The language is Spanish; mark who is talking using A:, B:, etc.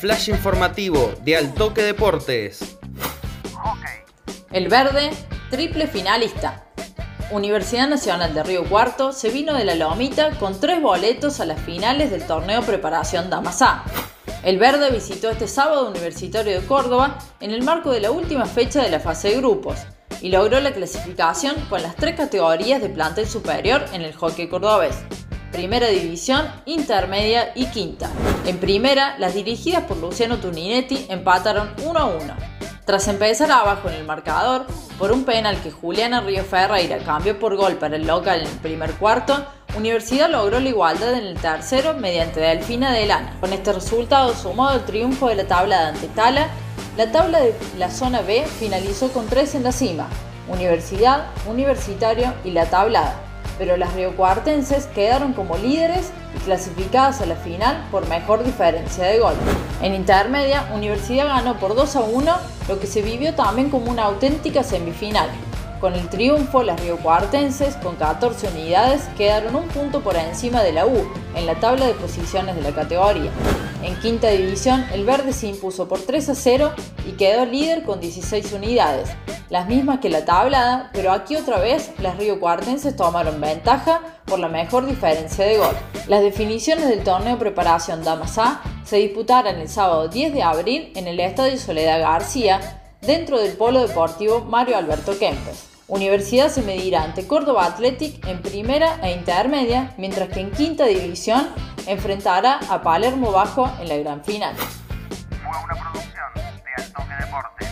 A: flash informativo de Altoque Deportes.
B: El verde, triple finalista. Universidad Nacional de Río Cuarto se vino de la Lomita con tres boletos a las finales del torneo Preparación Damasá. El verde visitó este sábado Universitario de Córdoba en el marco de la última fecha de la fase de grupos y logró la clasificación con las tres categorías de plantel superior en el hockey cordobés. Primera División, Intermedia y Quinta. En primera, las dirigidas por Luciano Tuninetti empataron 1 a 1. Tras empezar abajo en el marcador, por un penal que Juliana Río Ferreira cambió por gol para el local en el primer cuarto, Universidad logró la igualdad en el tercero mediante Delfina de Lana. Con este resultado sumado al triunfo de la tabla de ante Tala, la tabla de la zona B finalizó con tres en la cima, Universidad, Universitario y la tablada pero las riocuartenses quedaron como líderes y clasificadas a la final por mejor diferencia de gol. En intermedia, Universidad ganó por 2 a 1, lo que se vivió también como una auténtica semifinal. Con el triunfo, las riocuartenses, con 14 unidades, quedaron un punto por encima de la U en la tabla de posiciones de la categoría. En quinta división, el verde se impuso por 3 a 0 y quedó líder con 16 unidades, las mismas que la tablada, pero aquí otra vez las Río Cuartenses tomaron ventaja por la mejor diferencia de gol. Las definiciones del torneo Preparación Damas A se disputarán el sábado 10 de abril en el Estadio Soledad García, dentro del Polo Deportivo Mario Alberto Kempes. Universidad se medirá ante Córdoba Athletic en primera e intermedia, mientras que en quinta división enfrentará a Palermo Bajo en la gran final. Fue una producción de